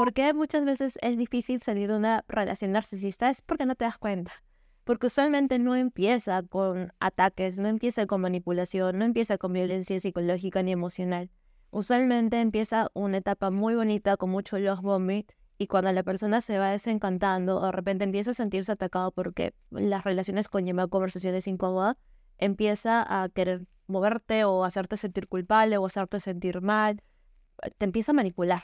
¿Por qué muchas veces es difícil salir de una relación narcisista? Es porque no te das cuenta. Porque usualmente no empieza con ataques, no empieza con manipulación, no empieza con violencia psicológica ni emocional. Usualmente empieza una etapa muy bonita con mucho love bombing y cuando la persona se va desencantando o de repente empieza a sentirse atacado porque las relaciones conllevan conversaciones incómodas, empieza a querer moverte o hacerte sentir culpable o hacerte sentir mal, te empieza a manipular.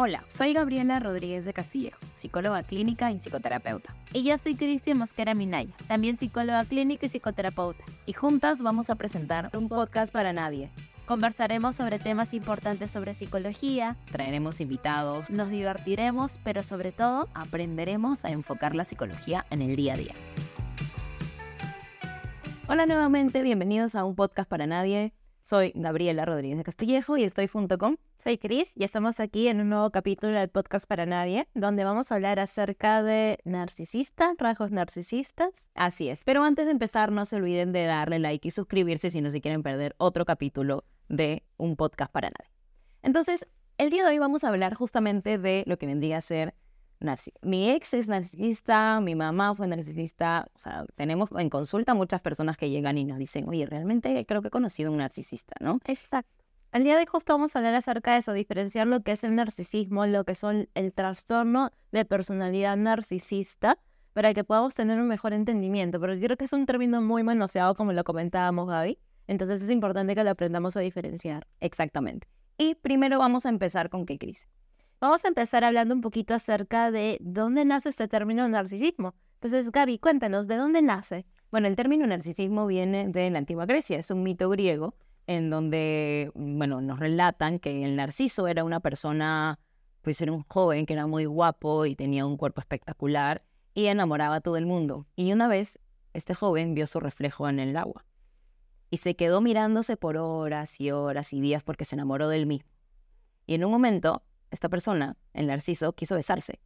Hola, soy Gabriela Rodríguez de Castillejo, psicóloga clínica y psicoterapeuta. Y yo soy Cristian Mosquera Minaya, también psicóloga clínica y psicoterapeuta. Y juntas vamos a presentar un podcast para nadie. Conversaremos sobre temas importantes sobre psicología, traeremos invitados, nos divertiremos, pero sobre todo aprenderemos a enfocar la psicología en el día a día. Hola nuevamente, bienvenidos a un podcast para nadie. Soy Gabriela Rodríguez de Castillejo y estoy junto con... Soy Cris y estamos aquí en un nuevo capítulo del podcast para nadie, donde vamos a hablar acerca de narcisista, rasgos narcisistas. Así es, pero antes de empezar no se olviden de darle like y suscribirse si no se quieren perder otro capítulo de un podcast para nadie. Entonces, el día de hoy vamos a hablar justamente de lo que vendría a ser mi ex es narcisista, mi mamá fue narcisista. O sea, tenemos en consulta muchas personas que llegan y nos dicen, oye, realmente creo que he conocido un narcisista, ¿no? Exacto. El día de hoy justo vamos a hablar acerca de eso, diferenciar lo que es el narcisismo, lo que son el trastorno de personalidad narcisista, para que podamos tener un mejor entendimiento. Pero yo creo que es un término muy manoseado, como lo comentábamos, Gaby. Entonces es importante que lo aprendamos a diferenciar. Exactamente. Y primero vamos a empezar con qué, Cris. Vamos a empezar hablando un poquito acerca de dónde nace este término narcisismo. Entonces, Gaby, cuéntanos, ¿de dónde nace? Bueno, el término narcisismo viene de la antigua Grecia, es un mito griego en donde, bueno, nos relatan que el narciso era una persona, pues era un joven que era muy guapo y tenía un cuerpo espectacular y enamoraba a todo el mundo. Y una vez este joven vio su reflejo en el agua y se quedó mirándose por horas y horas y días porque se enamoró del mismo. Y en un momento esta persona, el narciso, quiso besarse,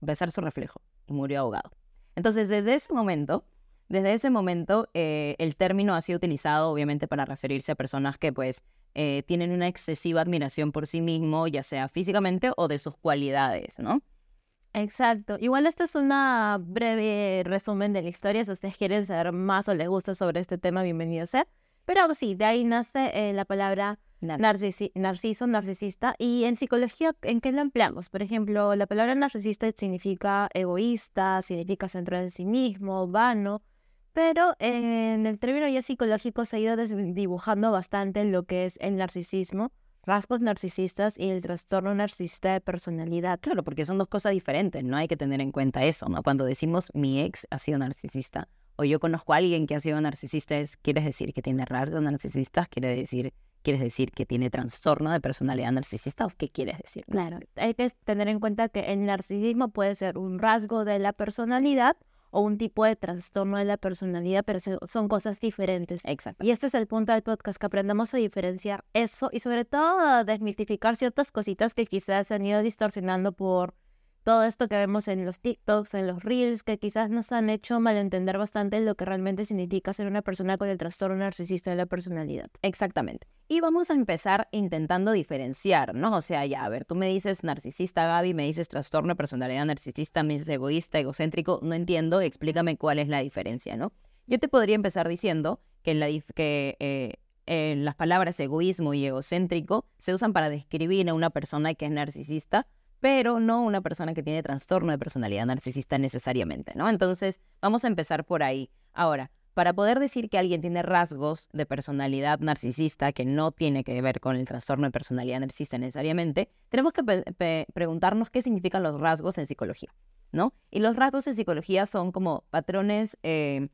besar su reflejo y murió ahogado. Entonces, desde ese momento, desde ese momento, eh, el término ha sido utilizado obviamente para referirse a personas que pues eh, tienen una excesiva admiración por sí mismo, ya sea físicamente o de sus cualidades, ¿no? Exacto. Igual esto es una breve resumen de la historia. Si ustedes quieren saber más o les gusta sobre este tema, bienvenido sea. Pero sí, de ahí nace eh, la palabra narciso, narcisista. Y en psicología, ¿en qué lo empleamos? Por ejemplo, la palabra narcisista significa egoísta, significa centrado en sí mismo, vano. Pero en el término ya psicológico se ha ido dibujando bastante lo que es el narcisismo, rasgos narcisistas y el trastorno narcisista de personalidad. Claro, porque son dos cosas diferentes, no hay que tener en cuenta eso, ¿no? Cuando decimos mi ex ha sido narcisista o yo conozco a alguien que ha sido narcisista, es, ¿quieres decir que tiene rasgos narcisistas? ¿Quiere decir ¿Quieres decir que tiene trastorno de personalidad narcisista o qué quieres decir? Claro, hay que tener en cuenta que el narcisismo puede ser un rasgo de la personalidad o un tipo de trastorno de la personalidad, pero son cosas diferentes. Exacto. Y este es el punto del podcast, que aprendamos a diferenciar eso y sobre todo a desmitificar ciertas cositas que quizás se han ido distorsionando por todo esto que vemos en los TikToks, en los Reels, que quizás nos han hecho malentender bastante lo que realmente significa ser una persona con el trastorno narcisista de la personalidad. Exactamente. Y vamos a empezar intentando diferenciar, ¿no? O sea, ya, a ver, tú me dices narcisista, Gaby, me dices trastorno de personalidad narcisista, me dices egoísta, egocéntrico, no entiendo, explícame cuál es la diferencia, ¿no? Yo te podría empezar diciendo que, eh, las palabras egoísmo y egocéntrico se usan para describir a una persona que es narcisista, pero no una persona que tiene trastorno de personalidad narcisista necesariamente, ¿no? Entonces, vamos a empezar por ahí. Ahora, para poder decir que alguien tiene rasgos de personalidad narcisista que no tiene que ver con el trastorno de personalidad narcisista necesariamente, tenemos que preguntarnos qué significan los rasgos en psicología, ¿no? Y los rasgos en psicología son como patrones, eh,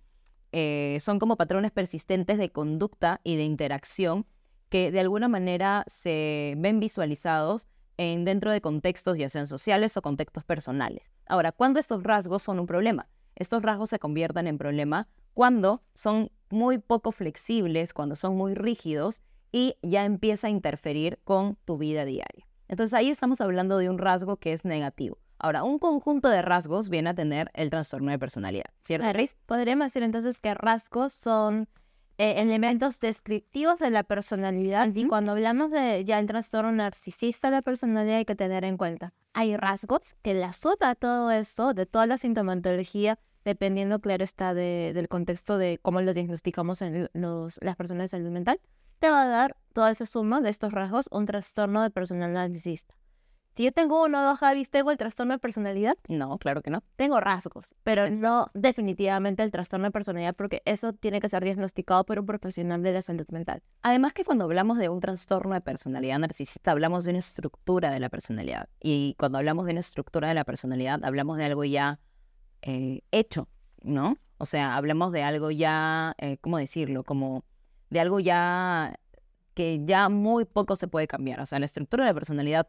eh, son como patrones persistentes de conducta y de interacción que de alguna manera se ven visualizados en, dentro de contextos ya sean sociales o contextos personales. Ahora, ¿cuándo estos rasgos son un problema? Estos rasgos se convierten en problema cuando son muy poco flexibles, cuando son muy rígidos y ya empieza a interferir con tu vida diaria. Entonces ahí estamos hablando de un rasgo que es negativo. Ahora, un conjunto de rasgos viene a tener el trastorno de personalidad, ¿cierto, Podríamos decir entonces que rasgos son eh, elementos descriptivos de la personalidad. Y cuando hablamos de ya el trastorno narcisista de la personalidad hay que tener en cuenta. Hay rasgos que la suma todo esto, de toda la sintomatología, dependiendo, claro está, del contexto de cómo lo diagnosticamos en los, las personas de salud mental, te va a dar toda esa suma de estos rasgos un trastorno de personalidad narcisista. Si yo tengo uno o dos Javis, ¿tengo el trastorno de personalidad? No, claro que no. Tengo rasgos, pero no definitivamente el trastorno de personalidad porque eso tiene que ser diagnosticado por un profesional de la salud mental. Además que cuando hablamos de un trastorno de personalidad narcisista, hablamos de una estructura de la personalidad. Y cuando hablamos de una estructura de la personalidad, hablamos de algo ya eh, hecho, ¿no? O sea, hablamos de algo ya, eh, ¿cómo decirlo? Como de algo ya que ya muy poco se puede cambiar. O sea, la estructura de la personalidad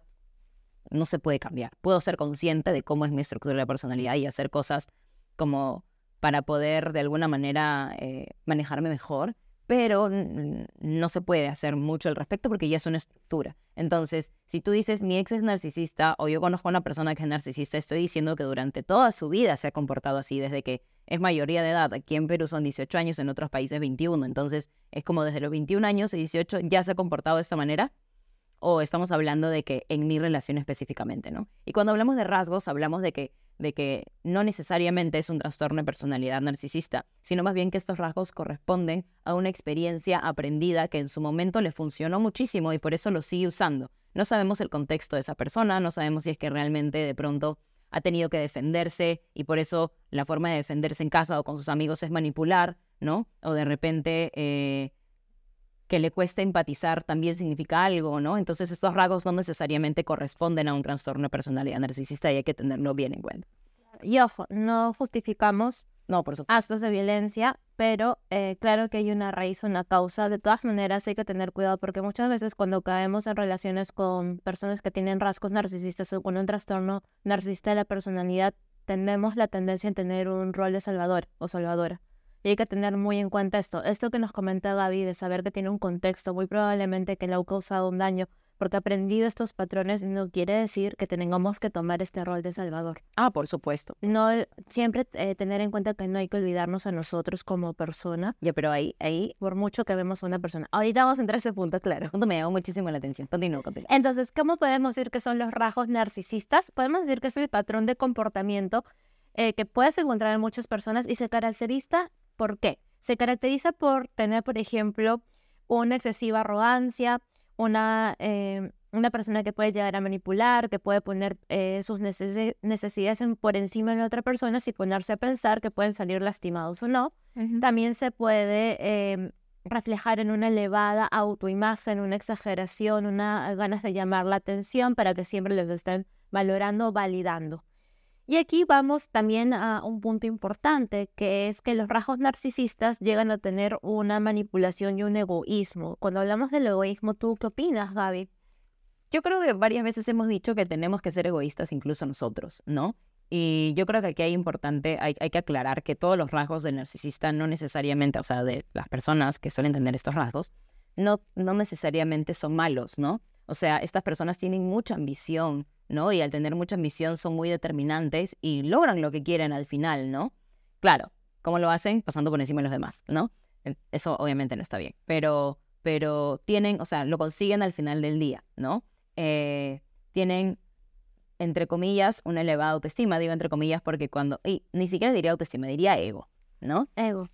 no se puede cambiar. Puedo ser consciente de cómo es mi estructura de personalidad y hacer cosas como para poder de alguna manera eh, manejarme mejor, pero no se puede hacer mucho al respecto porque ya es una estructura. Entonces, si tú dices mi ex es narcisista o yo conozco a una persona que es narcisista, estoy diciendo que durante toda su vida se ha comportado así, desde que es mayoría de edad. Aquí en Perú son 18 años, en otros países 21. Entonces, es como desde los 21 años y 18 ya se ha comportado de esta manera o estamos hablando de que en mi relación específicamente, ¿no? Y cuando hablamos de rasgos, hablamos de que, de que no necesariamente es un trastorno de personalidad narcisista, sino más bien que estos rasgos corresponden a una experiencia aprendida que en su momento le funcionó muchísimo y por eso lo sigue usando. No sabemos el contexto de esa persona, no sabemos si es que realmente de pronto ha tenido que defenderse y por eso la forma de defenderse en casa o con sus amigos es manipular, ¿no? O de repente eh, que le cuesta empatizar también significa algo, ¿no? Entonces estos rasgos no necesariamente corresponden a un trastorno de personalidad narcisista y hay que tenerlo bien en cuenta. Y ojo, no justificamos no, por supuesto. actos de violencia, pero eh, claro que hay una raíz, una causa. De todas maneras hay que tener cuidado porque muchas veces cuando caemos en relaciones con personas que tienen rasgos narcisistas o con un trastorno narcisista de la personalidad, tenemos la tendencia a tener un rol de salvador o salvadora. Y hay que tener muy en cuenta esto. Esto que nos comenta Gaby de saber que tiene un contexto, muy probablemente que le ha causado un daño, porque aprendido estos patrones no quiere decir que tengamos que tomar este rol de salvador. Ah, por supuesto. No siempre eh, tener en cuenta que no hay que olvidarnos a nosotros como persona. Ya, pero ahí, ahí, por mucho que vemos a una persona. Ahorita vamos a entrar a ese punto, claro. Punto me llamó muchísimo la atención. Continúo, continúo. Entonces, ¿cómo podemos decir que son los rasgos narcisistas? Podemos decir que es el patrón de comportamiento eh, que puedes encontrar en muchas personas y se caracteriza ¿Por qué? Se caracteriza por tener, por ejemplo, una excesiva arrogancia, una, eh, una persona que puede llegar a manipular, que puede poner eh, sus necesidades por encima de la otra persona y ponerse a pensar que pueden salir lastimados o no. También se puede em, reflejar en una elevada autoimagen, una exageración, una ganas de llamar la atención para que siempre les estén valorando o validando. Y aquí vamos también a un punto importante, que es que los rasgos narcisistas llegan a tener una manipulación y un egoísmo. Cuando hablamos del egoísmo, ¿tú qué opinas, Gaby? Yo creo que varias veces hemos dicho que tenemos que ser egoístas incluso nosotros, ¿no? Y yo creo que aquí hay importante, hay, hay, que aclarar que todos los rasgos del narcisista no necesariamente, o sea, de las personas que suelen tener estos rasgos, no, no necesariamente son malos, ¿no? O sea, estas personas tienen mucha ambición, ¿no? Y al tener mucha ambición son muy determinantes y logran lo que quieren al final, ¿no? Claro, ¿cómo lo hacen? Pasando por encima de los demás, ¿no? Eso obviamente no está bien, pero, pero tienen, o sea, lo consiguen al final del día, ¿no? Eh, tienen, entre comillas, una elevada autoestima, digo entre comillas porque cuando, y ni siquiera diría autoestima, diría ego, ¿no? Ego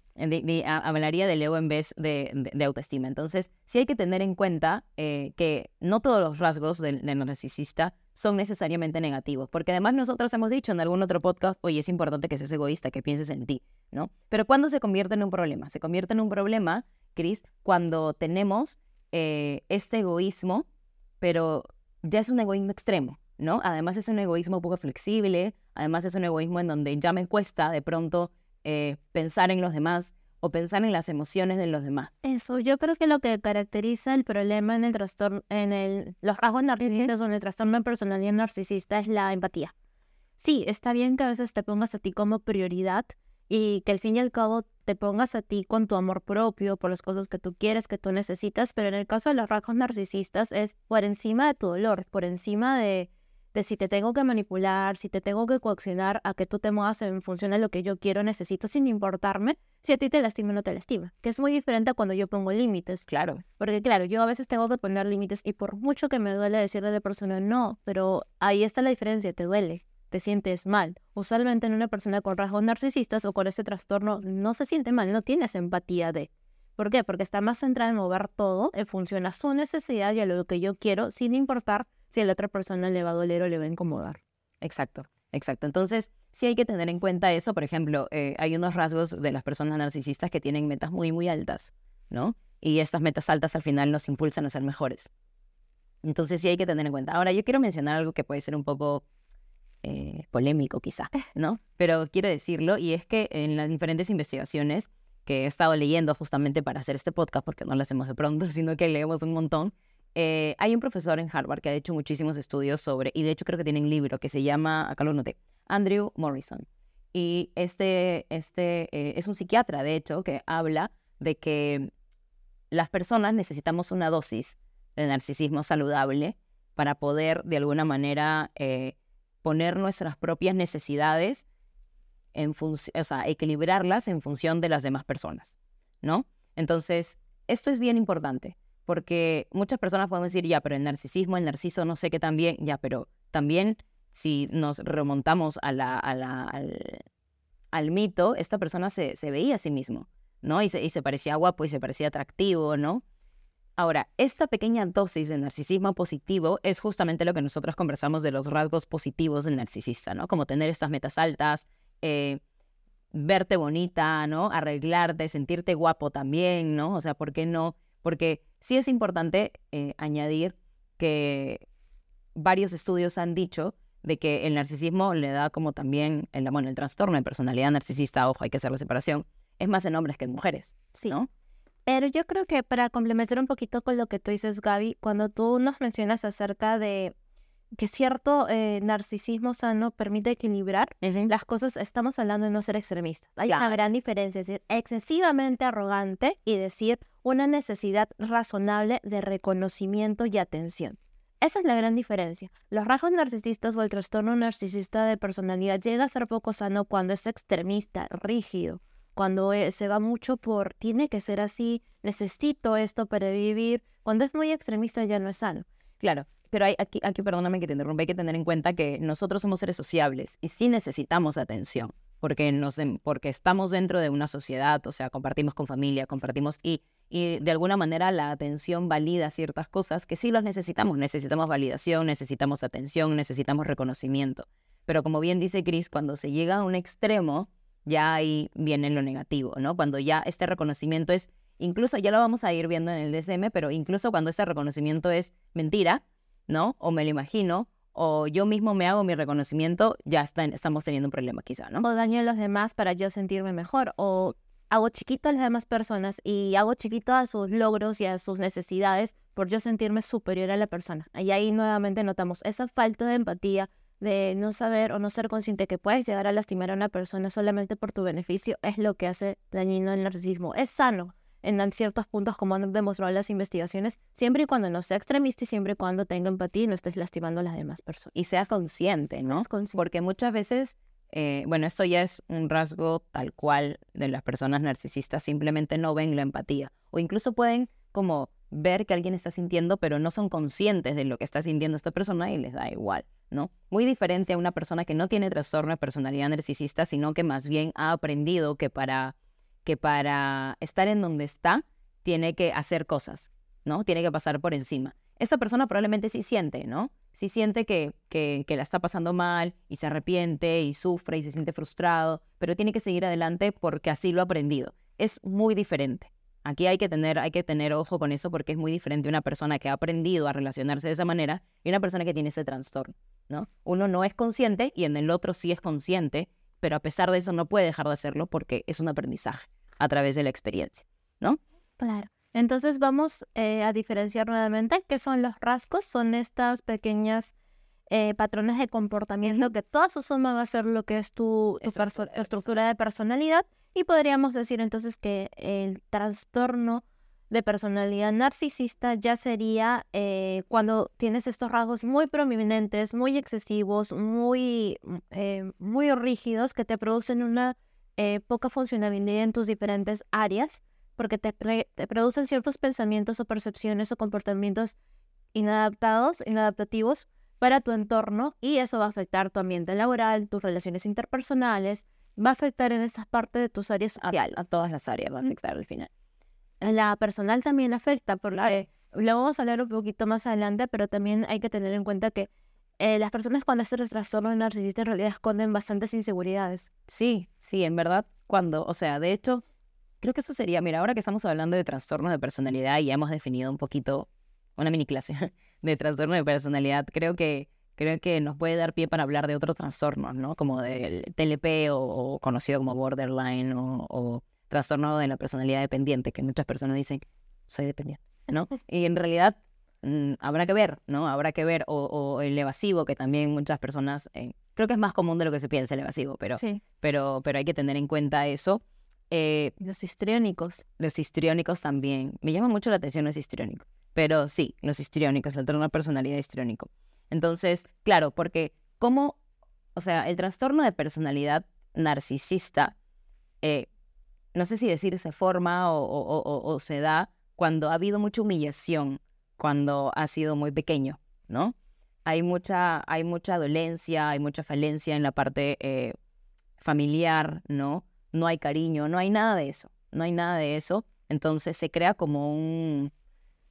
hablaría del ego en vez de, autoestima. Entonces, sí hay que tener en cuenta eh, que no todos los rasgos del, narcisista son necesariamente negativos, porque además nosotros hemos dicho en algún otro podcast, oye, es importante que seas egoísta, que pienses en ti, ¿no? Pero ¿cuándo se convierte en un problema? Se convierte en un problema, Chris, cuando tenemos eh, este egoísmo, pero ya es un egoísmo extremo, ¿no? Además es un egoísmo poco flexible, además es un egoísmo en donde ya me cuesta de pronto eh, pensar en los demás o pensar en las emociones de los demás. Eso, yo creo que lo que caracteriza el problema en el trastorno, en el, los rasgos narcisistas o en el trastorno de personalidad narcisista es la empatía. Sí, está bien que a veces te pongas a ti como prioridad y que al fin y al cabo te pongas a ti con tu amor propio por las cosas que tú quieres, que tú necesitas, pero en el caso de los rasgos narcisistas es por encima de tu dolor, por encima de, de si te tengo que manipular, si te tengo que coaccionar a que tú te muevas en función de lo que yo quiero, necesito, sin importarme si a ti te lastima o no te lastima. Que es muy diferente a cuando yo pongo límites. Claro. Porque claro, yo a veces tengo que poner límites y por mucho que me duele decirle a la persona no, pero ahí está la diferencia, te duele, te sientes mal. Usualmente en una persona con rasgos narcisistas o con ese trastorno no se siente mal, no tienes empatía de... ¿Por qué? Porque está más centrada en mover todo en función a su necesidad y a lo que yo quiero, sin importar si a la otra persona le va a doler o le va a incomodar. Exacto, exacto. Entonces, sí hay que tener en cuenta eso. Por ejemplo, eh, hay unos rasgos de las personas narcisistas que tienen metas muy, muy altas, ¿no? Y estas metas altas al final nos impulsan a ser mejores. Entonces, sí hay que tener en cuenta. Ahora, yo quiero mencionar algo que puede ser un poco eh, polémico quizá, ¿no? Pero quiero decirlo, y es que en las diferentes investigaciones que he estado leyendo justamente para hacer este podcast, porque no lo hacemos de pronto, sino que leemos un montón, eh, hay un profesor en Harvard que ha hecho muchísimos estudios sobre, y de hecho creo que tiene un libro que se llama, acá lo noté, Andrew Morrison. Y este, este eh, es un psiquiatra, de hecho, que habla de que las personas necesitamos una dosis de narcisismo saludable para poder de alguna manera eh, poner nuestras propias necesidades en o sea, equilibrarlas en función de las demás personas, ¿no? Entonces, esto es bien importante, porque muchas personas pueden decir, ya, pero el narcisismo, el narciso, no sé qué también, ya, pero también si nos remontamos a la, al, mito, esta persona se, veía a sí mismo, ¿no? Y se, y se parecía guapo y se parecía atractivo, ¿no? Ahora, esta pequeña dosis de narcisismo positivo es justamente lo que nosotros conversamos de los rasgos positivos del narcisista, ¿no? Como tener estas metas altas, eh, verte bonita, ¿no? Arreglarte, sentirte guapo también, ¿no? O sea, ¿por qué no? Porque sí es importante eh, añadir que varios estudios han dicho de que el narcisismo le da como también, el, bueno, el trastorno de personalidad narcisista, ojo, hay que hacer la separación, es más en hombres que en mujeres, sí. ¿no? Pero yo creo que para complementar un poquito con lo que tú dices, Gaby, cuando tú nos mencionas acerca de que cierto eh, narcisismo sano permite equilibrar las cosas, estamos hablando de no ser extremistas. Hay una gran diferencia, es decir, excesivamente arrogante y decir una necesidad razonable de reconocimiento y atención. Esa es la gran diferencia. Los rasgos narcisistas o el trastorno narcisista de personalidad llega a ser poco sano cuando es extremista, rígido, cuando eh, se va mucho por tiene que ser así, necesito esto para vivir. Cuando es muy extremista ya no es sano. Claro, pero hay, aquí, aquí, perdóname que te interrumpa, hay que tener en cuenta que nosotros somos seres sociables y sí necesitamos atención, porque, nos, porque estamos dentro de una sociedad, o sea, compartimos con familia, compartimos y, y de alguna manera la atención valida ciertas cosas que sí las necesitamos. Necesitamos validación, necesitamos atención, necesitamos reconocimiento. Pero como bien dice Chris, cuando se llega a un extremo, ya ahí viene lo negativo, ¿no? Cuando ya este reconocimiento es, incluso ya lo vamos a ir viendo en el DSM, pero incluso cuando ese reconocimiento es mentira, ¿no? O me lo imagino, o yo mismo me hago mi reconocimiento, ya estamos teniendo un problema quizá, ¿no? O daño a los demás para yo sentirme mejor, o hago chiquito a las demás personas y hago chiquito a sus logros y a sus necesidades por yo sentirme superior a la persona. Y ahí nuevamente notamos esa falta de empatía, de no saber o no ser consciente que puedes llegar a lastimar a una persona solamente por tu beneficio, es lo que hace dañino el narcisismo. Es sano, en ciertos puntos, como han demostrado las investigaciones, siempre y cuando no sea extremista y siempre y cuando tenga empatía y no estés lastimando a las demás personas. Y sea consciente, ¿no? Porque muchas veces, eh, bueno, esto ya es un rasgo tal cual de las personas narcisistas, simplemente no ven la empatía o incluso pueden como ver que alguien está sintiendo, pero no son conscientes de lo que está sintiendo esta persona y les da igual, ¿no? Muy diferente a una persona que no tiene trastorno de personalidad narcisista, sino que más bien ha aprendido que para que para estar en donde está tiene que hacer cosas, ¿no? Tiene que pasar por encima. Esta persona probablemente sí siente, ¿no? Sí siente que, que, la está pasando mal y se arrepiente y sufre y se siente frustrado, pero tiene que seguir adelante porque así lo ha aprendido. Es muy diferente. Aquí hay que tener, hay que tener ojo con eso porque es muy diferente una persona que ha aprendido a relacionarse de esa manera y una persona que tiene ese trastorno, ¿no? Uno no es consciente y en el otro sí es consciente pero a pesar de eso no puede dejar de hacerlo porque es un aprendizaje a través de la experiencia, ¿no? Claro. Entonces vamos eh, a diferenciar nuevamente qué son los rasgos, son estas pequeñas eh, patrones de comportamiento que toda su suma va a ser lo que es tu estructura de personalidad y podríamos decir entonces que el trastorno de personalidad narcisista ya sería eh, cuando tienes estos rasgos muy prominentes, muy excesivos, muy, mm, eh, muy rígidos que te producen una eh, poca funcionalidad en tus diferentes áreas, porque te, te, producen ciertos pensamientos o percepciones o comportamientos inadaptados, inadaptativos para tu entorno y eso va a afectar tu ambiente laboral, tus relaciones interpersonales, va a afectar en esas partes de tus áreas sociales. A, todas las áreas va a afectar al final. La personal también afecta, porque lo vamos a hablar un poquito más adelante, pero también hay que tener en cuenta que eh, las personas cuando hacen trastorno narcisista en realidad esconden bastantes inseguridades. Sí, sí, en verdad, cuando, o sea, de hecho, creo que eso sería, mira, ahora que estamos hablando de trastornos de personalidad y ya hemos definido un poquito una mini clase de trastorno de personalidad, creo que creo que nos puede dar pie para hablar de otros trastornos, ¿no? Como del TLP o, conocido como borderline o, trastorno de la personalidad dependiente, que muchas personas dicen, soy dependiente, ¿no? Y en realidad mm, habrá que ver, ¿no? Habrá que ver, o, el evasivo, que también muchas personas, eh, creo que es más común de lo que se piensa el evasivo, pero, pero, pero hay que tener en cuenta eso. Eh, los histriónicos. Los histriónicos también. Me llama mucho la atención los histriónicos. Pero sí, los histriónicos, el trastorno de personalidad histriónico. Entonces, claro, porque como, o sea, el trastorno de personalidad narcisista, eh, no sé si decir se forma o, se da cuando ha habido mucha humillación, cuando ha sido muy pequeño, ¿no? Hay mucha, hay mucha dolencia, hay mucha falencia en la parte eh, familiar, ¿no? No hay cariño, no hay nada de eso, no hay nada de eso. Entonces se crea como un,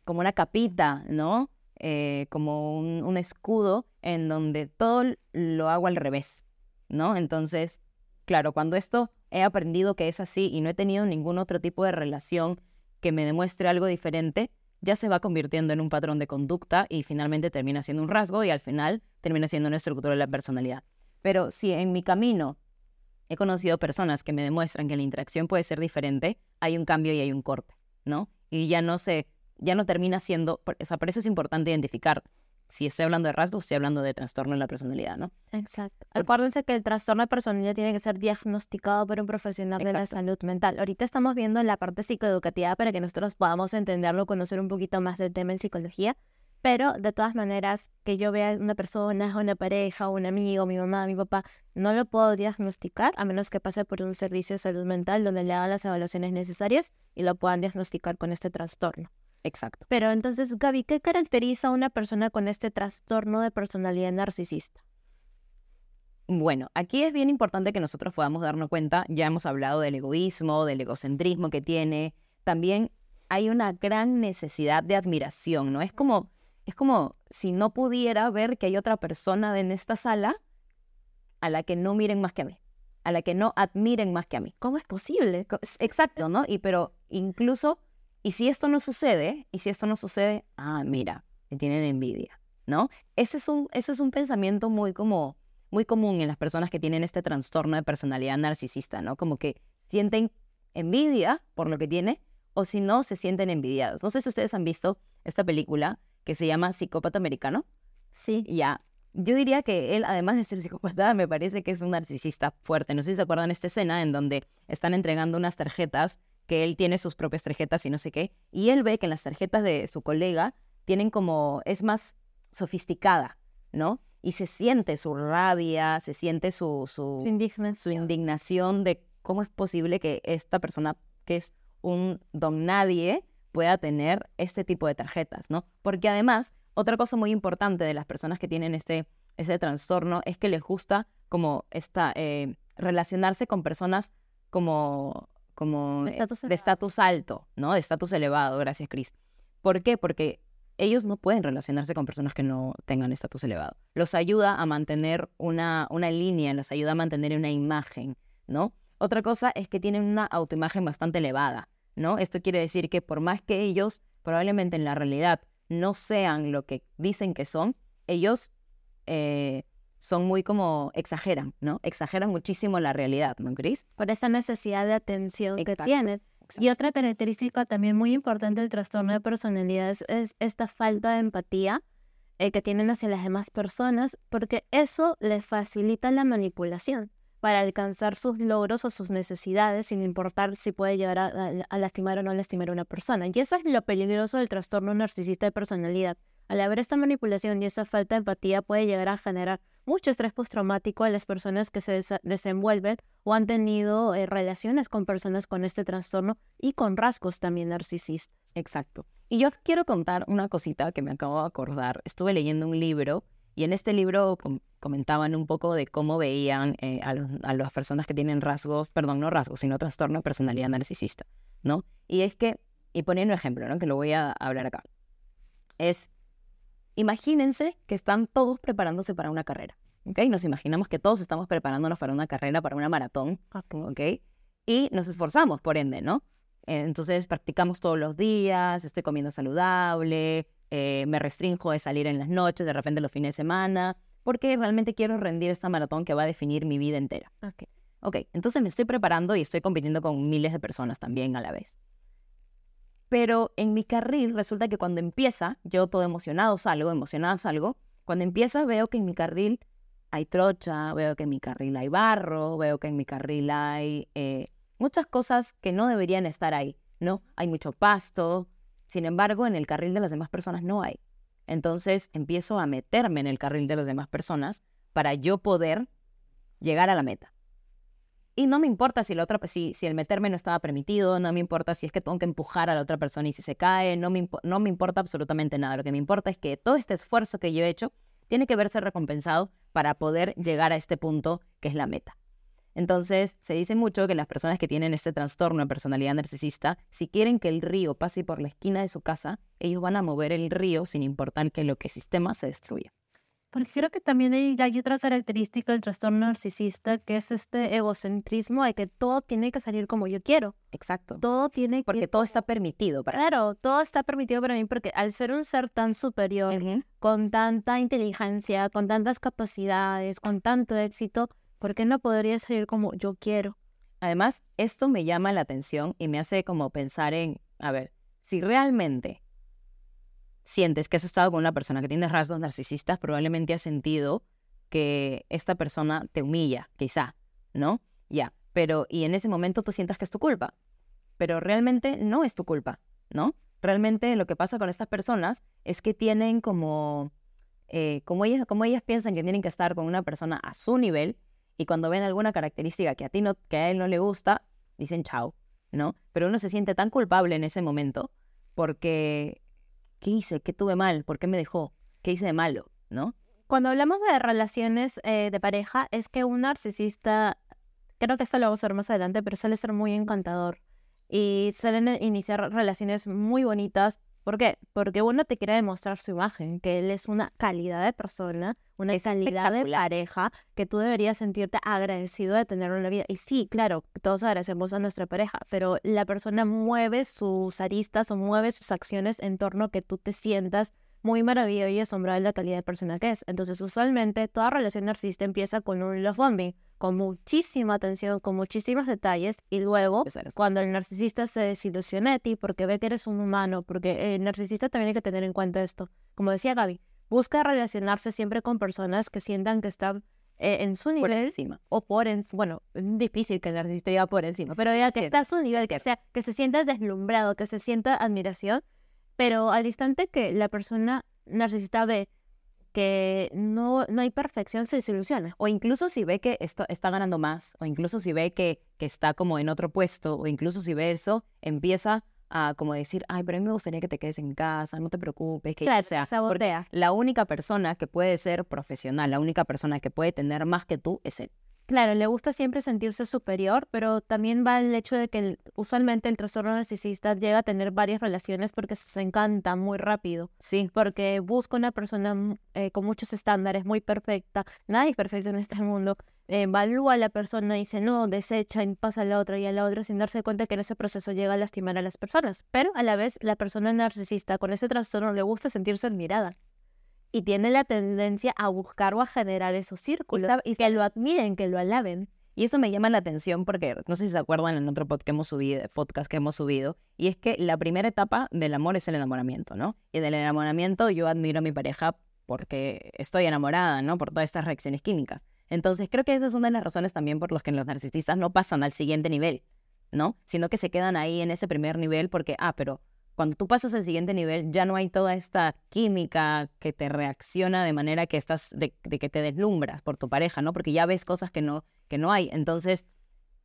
como una capita, ¿no? Eh, como un, escudo en donde todo lo hago al revés, ¿no? Entonces, claro, cuando esto he aprendido que es así y no he tenido ningún otro tipo de relación que me demuestre algo diferente, ya se va convirtiendo en un patrón de conducta y finalmente termina siendo un rasgo y al final termina siendo una estructura de la personalidad. Pero si en mi camino he conocido personas que me demuestran que la interacción puede ser diferente, hay un cambio y hay un corte, ¿no? Y ya no se ya no termina siendo, o sea, por eso es importante identificar si estoy hablando de rasgos, estoy hablando de trastorno en la personalidad, ¿no? Exacto. Acuérdense que el trastorno de personalidad tiene que ser diagnosticado por un profesional de la salud mental. Ahorita estamos viendo la parte psicoeducativa para que nosotros podamos entenderlo, conocer un poquito más del tema en psicología, pero de todas maneras, que yo vea una persona, una pareja, un amigo, mi mamá, mi papá, no lo puedo diagnosticar a menos que pase por un servicio de salud mental donde le hagan las evaluaciones necesarias y lo puedan diagnosticar con este trastorno. Exacto. Pero entonces, Gaby, ¿qué caracteriza a una persona con este trastorno de personalidad narcisista? Bueno, aquí es bien importante que nosotros podamos darnos cuenta, ya hemos hablado del egoísmo, del egocentrismo que tiene, también hay una gran necesidad de admiración, ¿no? Es como, es como si no pudiera ver que hay otra persona en esta sala a la que no miren más que a mí, a la que no admiren más que a mí. ¿Cómo es posible? Exacto, ¿no? Y pero incluso y si esto no sucede, y si esto no sucede, ah, mira, me tienen envidia, ¿no? Ese es un, eso es un pensamiento muy como, muy común en las personas que tienen este trastorno de personalidad narcisista, ¿no? Como que sienten envidia por lo que tiene, o si no, se sienten envidiados. No sé si ustedes han visto esta película que se llama Psicópata Americano. Sí. Ya. Yo diría que él, además de ser psicópata, me parece que es un narcisista fuerte. No sé si se acuerdan esta escena en donde están entregando unas tarjetas que él tiene sus propias tarjetas y no sé qué, y él ve que en las tarjetas de su colega tienen como, es más sofisticada, ¿no? Y se siente su rabia, se siente su, su, su indignación de cómo es posible que esta persona, que es un don nadie, pueda tener este tipo de tarjetas, ¿no? Porque además, otra cosa muy importante de las personas que tienen este, ese trastorno es que les gusta como esta, eh, relacionarse con personas como como de estatus alto, ¿no? De estatus elevado, gracias Cris. ¿Por qué? Porque ellos no pueden relacionarse con personas que no tengan estatus elevado. Los ayuda a mantener una, una línea, los ayuda a mantener una imagen, ¿no? Otra cosa es que tienen una autoimagen bastante elevada, ¿no? Esto quiere decir que por más que ellos probablemente en la realidad no sean lo que dicen que son, ellos eh, son muy como exageran, ¿no? Exageran muchísimo la realidad, ¿no, Cris? Por esa necesidad de atención que tienen. Y otra característica también muy importante del trastorno de personalidad es, esta falta de empatía eh, que tienen hacia las demás personas, porque eso les facilita la manipulación. para alcanzar sus logros o sus necesidades sin importar si puede llegar a, lastimar o no lastimar a una persona. Y eso es lo peligroso del trastorno narcisista de personalidad. Al haber esta manipulación y esa falta de empatía puede llegar a generar mucho estrés postraumático a las personas que se desenvuelven o han tenido eh, relaciones con personas con este trastorno y con rasgos también narcisistas. Exacto. Y yo quiero contar una cosita que me acabo de acordar. Estuve leyendo un libro y en este libro comentaban un poco de cómo veían eh, a, a, las personas que tienen rasgos, perdón, no rasgos, sino trastorno personalidad narcisista, ¿no? Y es que, y poniendo un ejemplo, ¿no? Que lo voy a hablar acá. Es, imagínense que están todos preparándose para una carrera, ¿ok? Nos imaginamos que todos estamos preparándonos para una carrera, para una maratón, ¿ok? Y nos esforzamos, por ende, ¿no? Entonces practicamos todos los días, estoy comiendo saludable, eh, me restringo de salir en las noches, de repente los fines de semana, porque realmente quiero rendir esta maratón que va a definir mi vida entera. Ok. Ok, entonces me estoy preparando y estoy compitiendo con miles de personas también a la vez. Pero en mi carril resulta que cuando empieza, yo todo emocionado salgo, emocionada salgo, cuando empieza veo que en mi carril hay trocha, veo que en mi carril hay barro, veo que en mi carril hay eh, muchas cosas que no deberían estar ahí, ¿no? Hay mucho pasto, sin embargo, en el carril de las demás personas no hay. Entonces empiezo a meterme en el carril de las demás personas para yo poder llegar a la meta. Y no me importa si, la otra, si, si el meterme no estaba permitido, no me importa si es que tengo que empujar a la otra persona y si se cae, no me, no me importa absolutamente nada. Lo que me importa es que todo este esfuerzo que yo he hecho tiene que verse recompensado para poder llegar a este punto que es la meta. Entonces, se dice mucho que las personas que tienen este trastorno de personalidad narcisista, si quieren que el río pase por la esquina de su casa, ellos van a mover el río sin importar que lo que sistema se destruya. Porque creo que también hay, otra característica del trastorno narcisista que es este egocentrismo de que todo tiene que salir como yo quiero. Exacto. Todo tiene Porque todo está permitido para Claro, todo está permitido para mí porque al ser un ser tan superior, con tanta inteligencia, con tantas capacidades, con tanto éxito, ¿Por qué no podría salir como yo quiero? Además, esto me llama la atención y me hace como pensar en, a ver, si realmente sientes que has estado con una persona que tiene rasgos narcisistas, probablemente has sentido que esta persona te humilla, quizá, ¿no? Ya, pero y en ese momento tú sientas que es tu culpa, pero realmente no es tu culpa, ¿no? Realmente lo que pasa con estas personas es que tienen como, eh, como, ellas, como ellas piensan que tienen que estar con una persona a su nivel, y cuando ven alguna característica que a ti no, que a él no le gusta, dicen chao, ¿no? Pero uno se siente tan culpable en ese momento porque ¿qué hice? ¿Qué tuve mal? ¿Por qué me dejó? ¿Qué hice de malo? ¿No? Cuando hablamos de relaciones eh, de pareja, es que un narcisista, creo que esto lo vamos a ver más adelante, pero suele ser muy encantador y suelen iniciar relaciones muy bonitas, ¿Por qué? Porque uno te quiere demostrar su imagen, que él es una calidad de persona, una calidad de pareja, que tú deberías sentirte agradecido de tener una vida. Y sí, claro, todos agradecemos a nuestra pareja, pero la persona mueve sus aristas o mueve sus acciones en torno a que tú te sientas muy maravilloso y asombrado de la calidad de persona que es. Entonces, usualmente, toda relación narcisista empieza con un love bombing, con muchísima atención, con muchísimos detalles, y luego, cuando el narcisista se desilusiona de ti porque ve que eres un humano, porque el narcisista también hay que tener en cuenta esto. Como decía Gaby, busca relacionarse siempre con personas que sientan que están eh, en su nivel encima. o por encima. Bueno, difícil que el narcisista diga por encima, pero diga que está a su nivel, que, sea, que se sienta deslumbrado, que se sienta admiración pero al instante que la persona narcisista ve que no, no hay perfección, se desilusiona. O incluso si ve que esto está ganando más, o incluso si ve que, que está como en otro puesto, o incluso si ve eso, empieza a como decir, ay, pero a mí me gustaría que te quedes en casa, no te preocupes. Que, claro, sea, sabotea. La única persona que puede ser profesional, la única persona que puede tener más que tú es él. Claro, le gusta siempre sentirse superior, pero también va el hecho de que usualmente el trastorno narcisista llega a tener varias relaciones porque se encanta muy rápido. Sí. Porque busca una persona eh, con muchos estándares, muy perfecta. Nadie es perfecto en este mundo. evalúa a la persona y dice, no, desecha y pasa a la otra y a la otra sin darse cuenta que en ese proceso llega a lastimar a las personas. Pero a la vez, la persona narcisista con ese trastorno le gusta sentirse admirada y tiene la tendencia a buscar o a generar esos círculos y, que lo admiren, que lo alaben. Y eso me llama la atención porque no sé si se acuerdan en otro podcast que hemos subido, podcast que hemos subido, y es que la primera etapa del amor es el enamoramiento, ¿no? Y en el enamoramiento yo admiro a mi pareja porque estoy enamorada, ¿no? Por todas estas reacciones químicas. Entonces creo que esa es una de las razones también por las que los narcisistas no pasan al siguiente nivel, ¿no? Sino que se quedan ahí en ese primer nivel porque, ah, pero cuando tú pasas al siguiente nivel ya no hay toda esta química que te reacciona de manera que estás, de, de que te deslumbras por tu pareja, ¿no? Porque ya ves cosas que no, que no hay. Entonces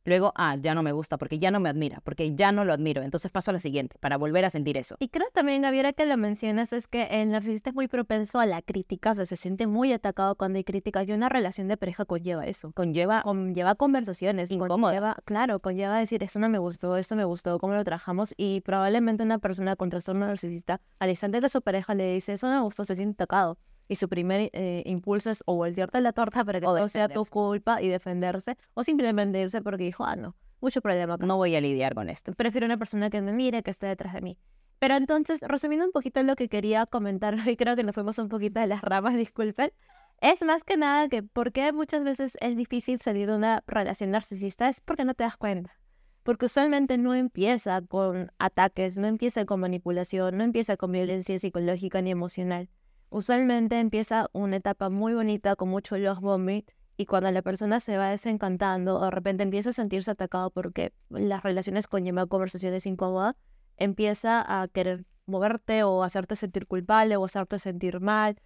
Luego, ah, ya no me gusta porque ya no me admira, porque ya no lo admiro. Entonces paso a la siguiente para volver a sentir eso. Y creo también, Gabriela, que lo mencionas, es que el narcisista es muy propenso a la crítica, o sea, se siente muy atacado cuando hay crítica y una relación de pareja conlleva eso. Conlleva, conlleva conversaciones. Conlleva, claro, conlleva decir, esto no me gustó, esto me gustó, cómo lo trabajamos. Y probablemente una persona con trastorno narcisista, al instante de su pareja le dice, eso no me gustó, se siente atacado y su primer eh, impulso es o voltearte la torta para que no sea tu culpa y defenderse, o simplemente irse porque dijo, ah, no, mucho problema. No voy a lidiar con esto. Prefiero una persona que me mire, que esté detrás de mí. Pero entonces, resumiendo un poquito lo que quería comentar hoy, creo que nos fuimos un poquito de las ramas, disculpen. Es más que nada que por qué muchas veces es difícil salir de una relación narcisista es porque no te das cuenta. Porque usualmente no empieza con ataques, no empieza con manipulación, no empieza con violencia psicológica ni emocional Usualmente empieza una etapa muy bonita con mucho love bombing y cuando la persona se va desencantando o de repente empieza a sentirse atacado porque las relaciones conllevan conversaciones incómodas, empieza a querer moverte o hacerte sentir culpable o hacerte sentir mal,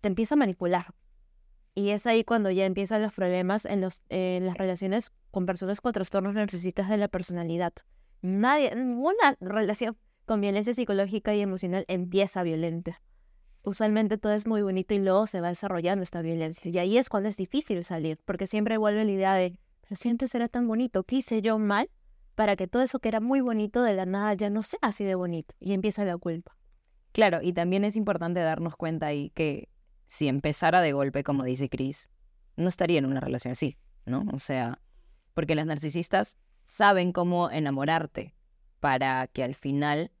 te empieza a manipular. Y es ahí cuando ya empiezan los problemas en, en las relaciones con personas con trastornos narcisistas de la personalidad. Nadie, ninguna relación con violencia psicológica y emocional empieza violenta usualmente todo es muy bonito y luego se va desarrollando esta violencia. Y ahí es cuando es difícil salir, porque siempre vuelve la idea de, pero si antes era tan bonito, ¿qué hice yo mal para que todo eso que era muy bonito de la nada ya no sea así de bonito? Y empieza la culpa. Claro, y también es importante darnos cuenta ahí que si empezara de golpe, como dice Chris, no estaría en una relación así, ¿no? O sea, porque las narcisistas saben cómo enamorarte para que al final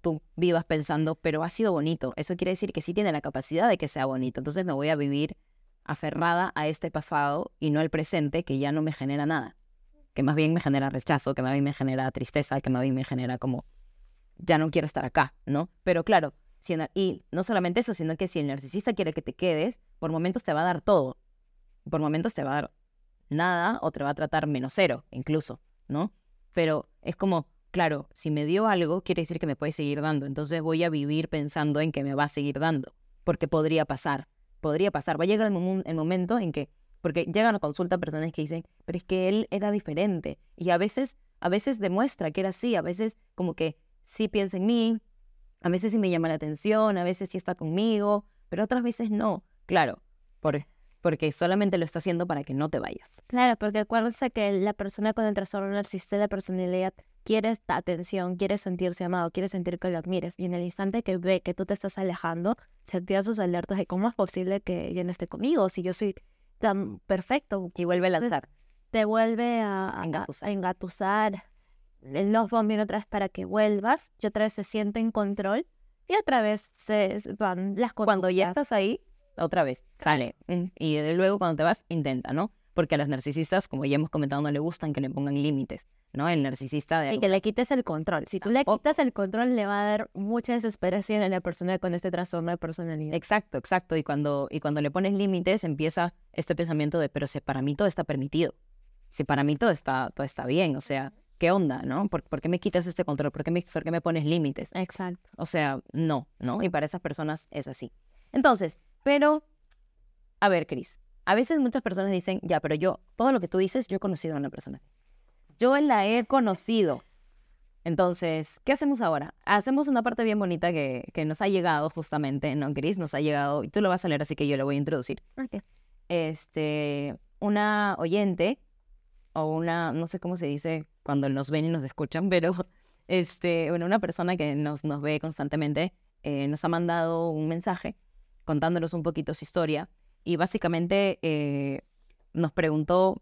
tú vivas pensando, pero ha sido bonito. Eso quiere decir que sí tiene la capacidad de que sea bonito. Entonces me voy a vivir aferrada a este pasado y no al presente que ya no me genera nada. Que más bien me genera rechazo, que más bien me genera tristeza, que más bien me genera como, ya no quiero estar acá, ¿no? Pero claro, y no solamente eso, sino que si el narcisista quiere que te quedes, por momentos te va a dar todo. Por momentos te va a dar nada o te va a tratar menos cero, incluso, ¿no? Pero es como, claro, si me dio algo, quiere decir que me puede seguir dando. Entonces voy a vivir pensando en que me va a seguir dando, porque podría pasar, podría pasar. Va a llegar el, momento en que, porque llegan a consulta personas que dicen, pero es que él era diferente. Y a veces, a veces demuestra que era así, a veces como que sí piensa en mí, a veces sí me llama la atención, a veces sí está conmigo, pero otras veces no. Claro, por, porque solamente lo está haciendo para que no te vayas. Claro, porque acuérdense que la persona con el trastorno narcisista de personalidad quiere esta atención, quiere sentirse amado, quiere sentir que lo admires. Y en el instante que ve que tú te estás alejando, se activan sus alertas de cómo es posible que ella no esté conmigo si yo soy tan perfecto. Y vuelve a lanzar. te vuelve a, engatusar. A engatusar. El love bombing otra vez para que vuelvas. Y otra vez se siente en control. Y otra vez se van las cosas. Cuando ya estás ahí, otra vez, sale. Y luego cuando te vas, intenta, ¿no? Porque a los narcisistas, como ya hemos comentado, no le gustan que le pongan límites. ¿no? El narcisista de... Y que le quites el control. Si tú le quitas el control, le va a dar mucha desesperación a la persona con este trastorno de personalidad. Exacto, exacto. Y cuando, y cuando le pones límites, empieza este pensamiento de, pero si para mí todo está permitido. Si para mí todo está, todo está bien, o sea, ¿qué onda, no? ¿Por, qué me quitas este control? ¿Por qué, me, ¿Por qué me pones límites? Exacto. O sea, no, ¿no? Y para esas personas es así. Entonces, pero, a ver, Cris, a veces muchas personas dicen, ya, pero yo, todo lo que tú dices, yo he conocido a una persona yo la he conocido. Entonces, ¿qué hacemos ahora? Hacemos una parte bien bonita que, que nos ha llegado justamente, ¿no, Cris? Nos ha llegado, y tú lo vas a leer, así que yo lo voy a introducir. Este, una oyente, o una, no sé cómo se dice cuando nos ven y nos escuchan, pero este, bueno, una persona que nos, nos ve constantemente eh, nos ha mandado un mensaje contándonos un poquito su historia y básicamente eh, nos preguntó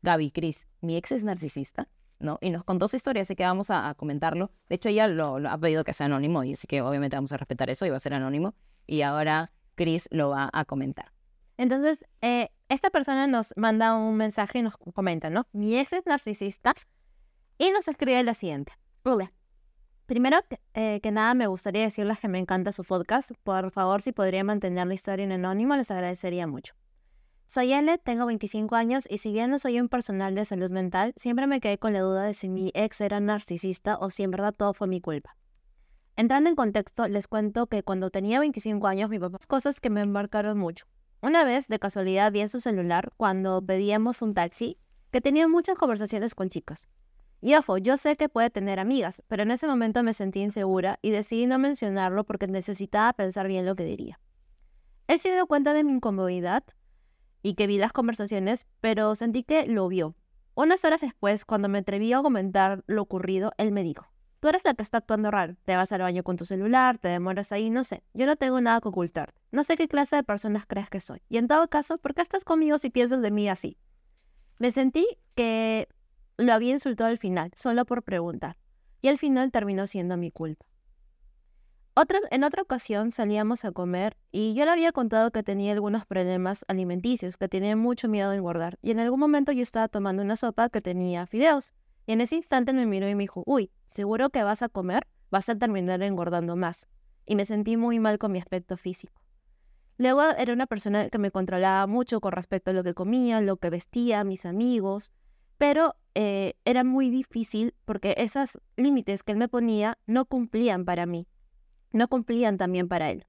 Gaby, Cris, mi ex es narcisista, ¿no? Y nos contó su historia, así que vamos a, comentarlo. De hecho, ella lo, ha pedido que sea anónimo, y así que obviamente vamos a respetar eso y va a ser anónimo. Y ahora Cris lo va a comentar. Entonces, eh, esta persona nos manda un mensaje y nos comenta, ¿no? Mi ex es narcisista y nos escribe lo siguiente. Hola. Primero eh, que nada, me gustaría decirles que me encanta su podcast. Por favor, si podría mantener la historia en anónimo, les agradecería mucho. Soy Ele, tengo 25 años y si bien no soy un personal de salud mental, siempre me quedé con la duda de si mi ex era narcisista o si en verdad todo fue mi culpa. Entrando en contexto, les cuento que cuando tenía 25 años mi papá cosas que me embarcaron mucho. Una vez, de casualidad, vi en su celular cuando pedíamos un taxi que tenía muchas conversaciones con chicas. Y ojo, yo sé que puede tener amigas, pero en ese momento me sentí insegura y decidí no mencionarlo porque necesitaba pensar bien lo que diría. Él se dio cuenta de mi incomodidad y que vi las conversaciones, pero sentí que lo vio. Unas horas después, cuando me atreví a comentar lo ocurrido, él me dijo, tú eres la que está actuando raro, te vas al baño con tu celular, te demoras ahí, no sé, yo no tengo nada que ocultar, no sé qué clase de personas crees que soy, y en todo caso, ¿por qué estás conmigo si piensas de mí así? Me sentí que lo había insultado al final, solo por preguntar, y al final terminó siendo mi culpa en otra ocasión salíamos a comer y yo le había contado que tenía algunos problemas alimenticios, que tenía mucho miedo de engordar. Y en algún momento yo estaba tomando una sopa que tenía fideos. Y en ese instante me miró y me dijo, uy, seguro que vas a comer, vas a terminar engordando más. Y me sentí muy mal con mi aspecto físico. Luego era una persona que me controlaba mucho con respecto a lo que comía, lo que vestía, mis amigos, pero eh, era muy difícil porque esos límites que él me ponía no cumplían para mí no cumplían también para él.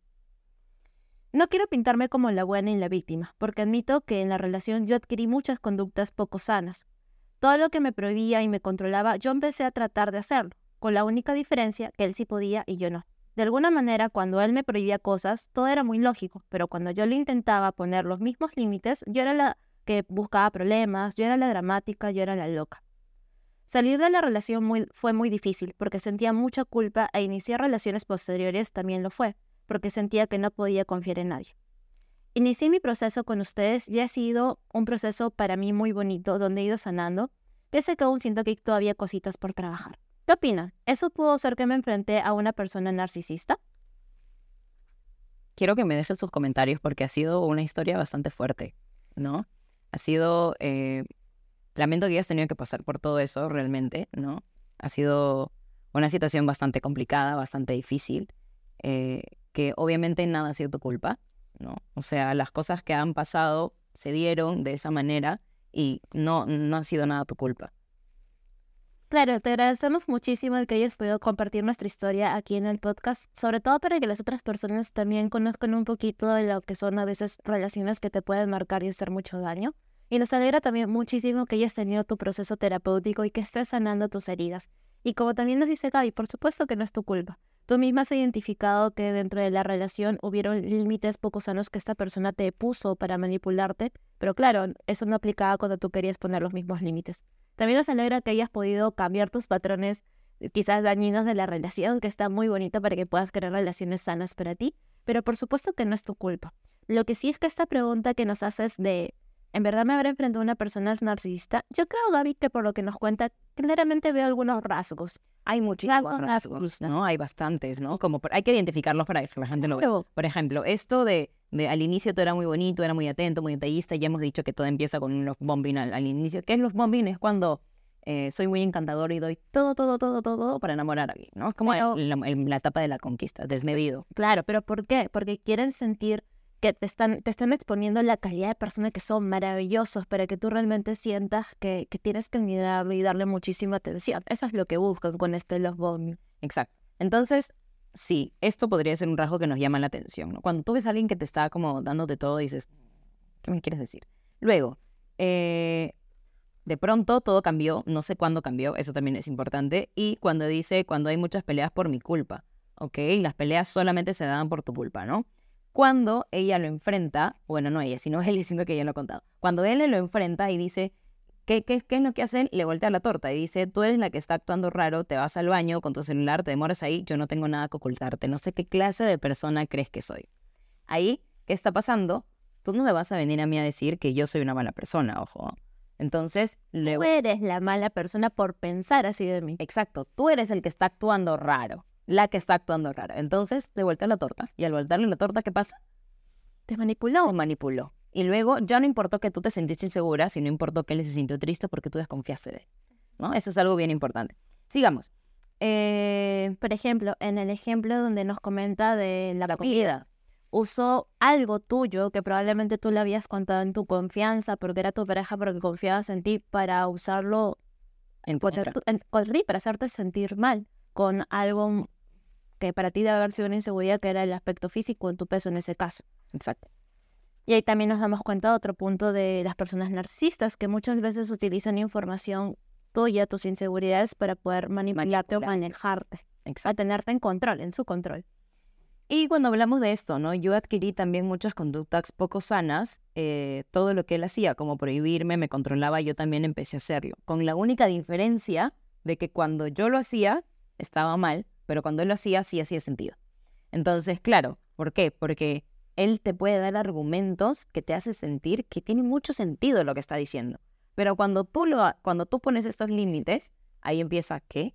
No quiero pintarme como la buena y la víctima, porque admito que en la relación yo adquirí muchas conductas poco sanas. Todo lo que me prohibía y me controlaba, yo empecé a tratar de hacerlo, con la única diferencia que él sí podía y yo no. De alguna manera, cuando él me prohibía cosas, todo era muy lógico, pero cuando yo le intentaba poner los mismos límites, yo era la que buscaba problemas, yo era la dramática, yo era la loca. Salir de la relación fue muy difícil porque sentía mucha culpa e iniciar relaciones posteriores también lo fue, porque sentía que no podía confiar en nadie. Inicié mi proceso con ustedes y ha sido un proceso para mí muy bonito donde he ido sanando, pese a que aún siento que todavía cositas por trabajar. ¿Qué opinan? ¿Eso pudo ser que me enfrenté a una persona narcisista? Quiero que me dejen sus comentarios porque ha sido una historia bastante fuerte, ¿no? Ha sido eh, Lamento que hayas tenido que pasar por todo eso realmente, ¿no? Ha sido una situación bastante complicada, bastante difícil, eh, que obviamente nada ha sido tu culpa, ¿no? O sea, las cosas que han pasado se dieron de esa manera y no, no ha sido nada tu culpa. Claro, te agradecemos muchísimo el que hayas podido compartir nuestra historia aquí en el podcast, sobre todo para que las otras personas también conozcan un poquito de lo que son a veces relaciones que te pueden marcar y hacer mucho daño. Y nos alegra también muchísimo que hayas tenido tu proceso terapéutico y que estés sanando tus heridas. Y como también nos dice Gaby, por supuesto que no es tu culpa. Tú misma has identificado que dentro de la relación hubieron límites poco sanos que esta persona te puso para manipularte, pero claro, eso no aplicaba cuando tú querías poner los mismos límites. También nos alegra que hayas podido cambiar tus patrones quizás dañinos de la relación, que está muy bonita para que puedas crear relaciones sanas para ti, pero por supuesto que no es tu culpa. Lo que sí es que esta pregunta que nos haces de ¿En verdad me habré enfrentado a una persona narcisista? Yo creo, Gaby, que por lo que nos cuenta, claramente veo algunos rasgos. Hay muchísimos rasgos, ¿no? Hay bastantes, ¿no? Como hay que identificarlos para que la gente lo vea. Por ejemplo, esto de, de, al inicio todo era muy bonito, era muy atento, muy detallista. Ya hemos dicho que todo empieza con un love bombing al, inicio. ¿Qué es love bombing? Es cuando eh, soy muy encantador y doy todo, todo, todo, todo para enamorar a alguien, ¿no? Es como la, la etapa de la conquista, desmedido. Claro, pero ¿por qué? Porque quieren sentir que te están, te están exponiendo la calidad de personas que son maravillosos para que tú realmente sientas que, que tienes que mirarlo y darle muchísima atención. Eso es lo que buscan con este los bombing. Exacto. Entonces, sí, esto podría ser un rasgo que nos llama la atención. ¿no? Cuando tú ves a alguien que te está como dándote todo, dices, ¿qué me quieres decir? Luego, eh, de pronto todo cambió, no sé cuándo cambió, eso también es importante. Y cuando dice, cuando hay muchas peleas por mi culpa, ¿ok? Las peleas solamente se dan por tu culpa, ¿no? Cuando ella lo enfrenta, bueno, no ella, sino él diciendo que ella lo ha contado, cuando él lo enfrenta y dice, ¿qué, qué, qué es lo que hace? Le voltea la torta y dice, tú eres la que está actuando raro, te vas al baño con tu celular, te demoras ahí, yo no tengo nada que ocultarte, no sé qué clase de persona crees que soy. Ahí, ¿qué está pasando? Tú no me vas a venir a mí a decir que yo soy una mala persona, ojo. Entonces, luego... Tú eres la mala persona por pensar así de mí. Exacto, tú eres el que está actuando raro la que está actuando rara. Entonces, de vuelta la torta. Y al voltearle la torta, ¿qué pasa? Te manipuló. Te manipuló. Y luego ya no importó que tú te sentiste insegura, sino importó que él se sintió triste porque tú desconfiaste de él. ¿No? Eso es algo bien importante. Sigamos. Eh, por ejemplo, en el ejemplo donde nos comenta de la, comida. usó algo tuyo que probablemente tú le habías contado en tu confianza porque era tu pareja, porque confiabas en ti para usarlo En contra en- para hacerte sentir mal con algo que para ti debe haber sido una inseguridad, que era el aspecto físico en tu peso en ese caso. Exacto. Y ahí también nos damos cuenta de otro punto de las personas narcisistas, que muchas veces utilizan información tuya, tus inseguridades, para poder manipularte o manejarte, Exacto. a tenerte en control, en su control. Y cuando hablamos de esto, ¿no? Yo adquirí también muchas conductas poco sanas. eh, todo lo que él hacía, como prohibirme, me controlaba, yo también empecé a hacerlo. Con la única diferencia de que cuando yo lo hacía, estaba mal, pero cuando él lo hacía, sí hacía sentido. Entonces, claro, ¿por qué? Porque él te puede dar argumentos que te hace sentir que tiene mucho sentido lo que está diciendo. Pero cuando tú, lo, cuando tú pones estos límites, ahí empieza, ¿qué?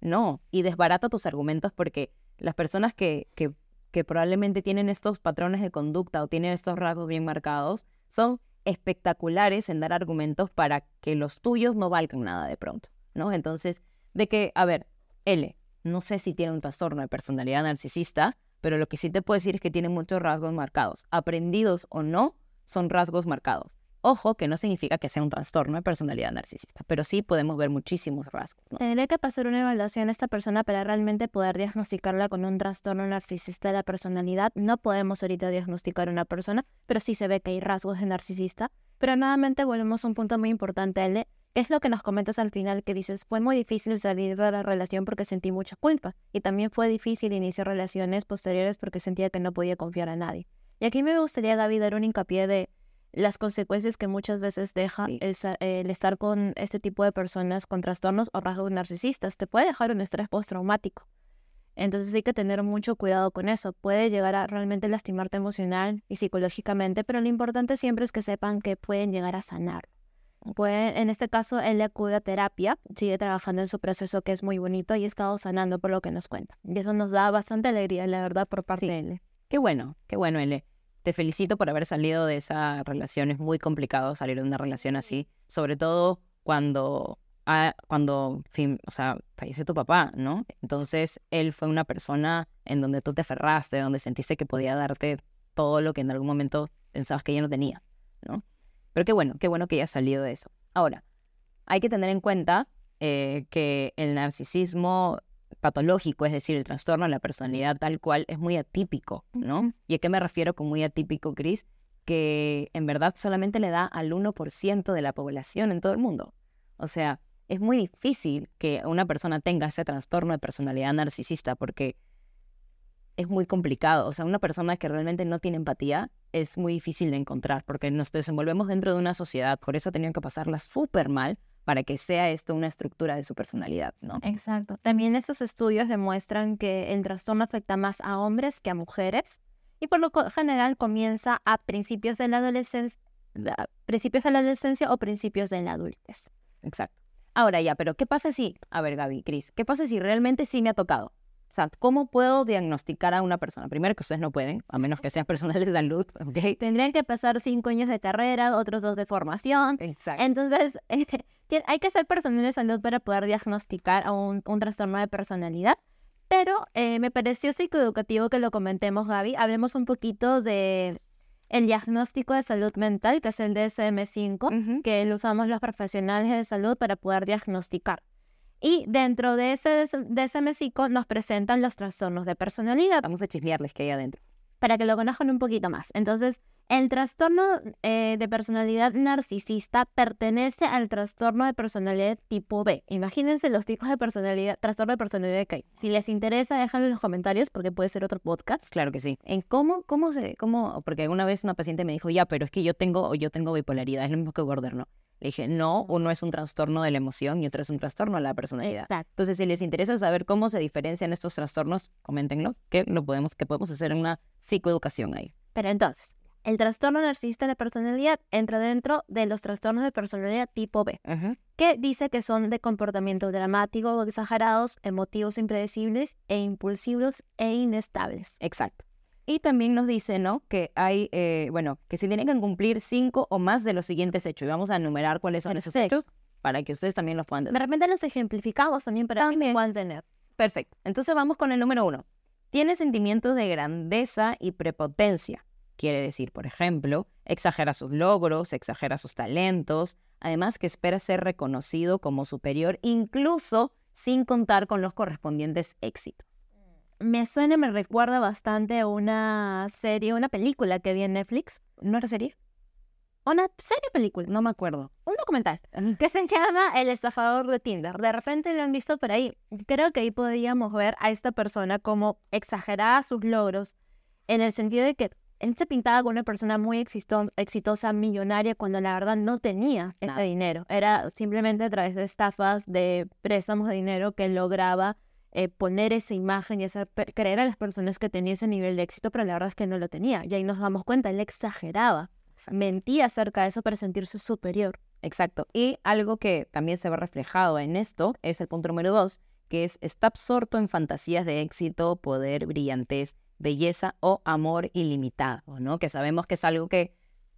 No, y desbarata tus argumentos porque las personas que, que, que probablemente tienen estos patrones de conducta o tienen estos rasgos bien marcados son espectaculares en dar argumentos para que los tuyos no valgan nada de pronto, ¿no? Entonces, de que, a ver, L, no sé si tiene un trastorno de personalidad narcisista, pero lo que sí te puedo decir es que tiene muchos rasgos marcados. Aprendidos o no, son rasgos marcados. Ojo, que no significa que sea un trastorno de personalidad narcisista, pero sí podemos ver muchísimos rasgos, ¿no? Tendría que pasar una evaluación a esta persona para realmente poder diagnosticarla con un trastorno narcisista de la personalidad. No podemos ahorita diagnosticar a una persona, pero sí se ve que hay rasgos de narcisista. Pero nuevamente volvemos a un punto muy importante, L, que es lo que nos comentas al final, que dices, fue muy difícil salir de la relación porque sentí mucha culpa. Y también fue difícil iniciar relaciones posteriores porque sentía que no podía confiar a nadie. Y aquí me gustaría, Gaby, dar un hincapié de las consecuencias que muchas veces deja Sí. el, el estar con este tipo de personas con trastornos o rasgos narcisistas. Te puede dejar un estrés postraumático. Entonces hay que tener mucho cuidado con eso. Puede llegar a realmente lastimarte emocional y psicológicamente, pero lo importante siempre es que sepan que pueden llegar a sanar. Pueden, en este caso, él acude a terapia, sigue trabajando en su proceso que es muy bonito y ha estado sanando por lo que nos cuenta. Y eso nos da bastante alegría, la verdad, por parte Sí. de él. Qué bueno, qué bueno, L. Te felicito por haber salido de esa relación. Es muy complicado salir de una relación así, sobre todo cuando, ah, cuando fin, o sea, falleció tu papá, ¿no? Entonces, él fue una persona en donde tú te aferraste, donde sentiste que podía darte todo lo que en algún momento pensabas que ella no tenía, ¿no? Pero qué bueno, qué bueno que hayas salido de eso. Ahora, hay que tener en cuenta eh, que el narcisismo patológico, es decir, el trastorno de la personalidad tal cual, es muy atípico, ¿no? ¿Y a qué me refiero con muy atípico, Chris? Que en verdad solamente le da al 1% de la población en todo el mundo. O sea, es muy difícil que una persona tenga ese trastorno de personalidad narcisista porque es muy complicado. O sea, una persona que realmente no tiene empatía es muy difícil de encontrar porque nos desenvolvemos dentro de una sociedad. Por eso tenían que pasarla súper mal para que sea esto una estructura de su personalidad, ¿no? Exacto. También estos estudios demuestran que el trastorno afecta más a hombres que a mujeres y por lo general comienza a principios de la adolescencia, principios de la adolescencia o principios de la adultez. Exacto. Ahora ya, pero ¿qué pasa si, a ver Gaby, Cris, ¿qué pasa si realmente sí me ha tocado? O sea, ¿cómo puedo diagnosticar a una persona? Primero que ustedes no pueden, a menos que sean personal de salud, ¿ok? Tendrían que pasar cinco años de carrera, otros dos de formación. Exacto. Entonces, hay que ser personal de salud para poder diagnosticar a un, un trastorno de personalidad. Pero eh, me pareció psicoeducativo que lo comentemos, Gaby. Hablemos un poquito de el diagnóstico de salud mental, que es el DSM-5, que lo usamos los profesionales de salud para poder diagnosticar. Y dentro de ese DSM-5 nos presentan los trastornos de personalidad Vamos a chismearles que hay adentro. para que lo conozcan un poquito más. Entonces, el trastorno eh, de personalidad narcisista pertenece al trastorno de personalidad tipo B. Imagínense los tipos de personalidad, trastorno de personalidad que hay. Si les interesa, déjenlo en los comentarios porque puede ser otro podcast. Claro que sí. ¿En cómo, cómo se, cómo? Porque alguna vez una paciente me dijo, ya, pero es que yo tengo, yo tengo bipolaridad, es lo mismo que border, ¿no? Le dije, no, uno es un trastorno de la emoción y otro es un trastorno de la personalidad. Exacto. Entonces, si les interesa saber cómo se diferencian estos trastornos, coméntenlos, que lo podemos, que podemos hacer una psicoeducación ahí. Pero entonces, el trastorno narcisista de personalidad entra dentro de los trastornos de personalidad tipo B. que dice que son de comportamiento dramático o exagerados, emotivos impredecibles e impulsivos e inestables. Exacto. Y también nos dice, ¿no? Que hay, eh, bueno, que se tienen que cumplir cinco o más de los siguientes hechos. Y vamos a enumerar cuáles son esos hechos para que ustedes también los puedan De tener. repente los ejemplificamos también para que También. puedan tener. Perfecto. Entonces vamos con el número uno. Tiene sentimientos de grandeza y prepotencia. Quiere decir, por ejemplo, exagera sus logros, exagera sus talentos, además que espera ser reconocido como superior incluso sin contar con los correspondientes éxitos. Me suena me recuerda bastante a una serie, una película que vi en Netflix. ¿No era serie? Una serie película, no me acuerdo. Un documental que se llama El estafador de Tinder. De repente lo han visto por ahí. Creo que ahí podríamos ver a esta persona como exagerada sus logros en el sentido de que él se pintaba como una persona muy exitosa, millonaria, cuando la verdad no tenía ese dinero. Era simplemente a través de estafas, de préstamos de dinero que lograba eh, poner esa imagen y hacer creer a las personas que tenía ese nivel de éxito, pero la verdad es que no lo tenía. Y ahí nos damos cuenta, él exageraba, mentía acerca de eso para sentirse superior. Exacto. Y algo que también se ve reflejado en esto es el punto número dos, que es está absorto en fantasías de éxito, poder, brillantez belleza o amor ilimitado, ¿no? Que sabemos que es algo que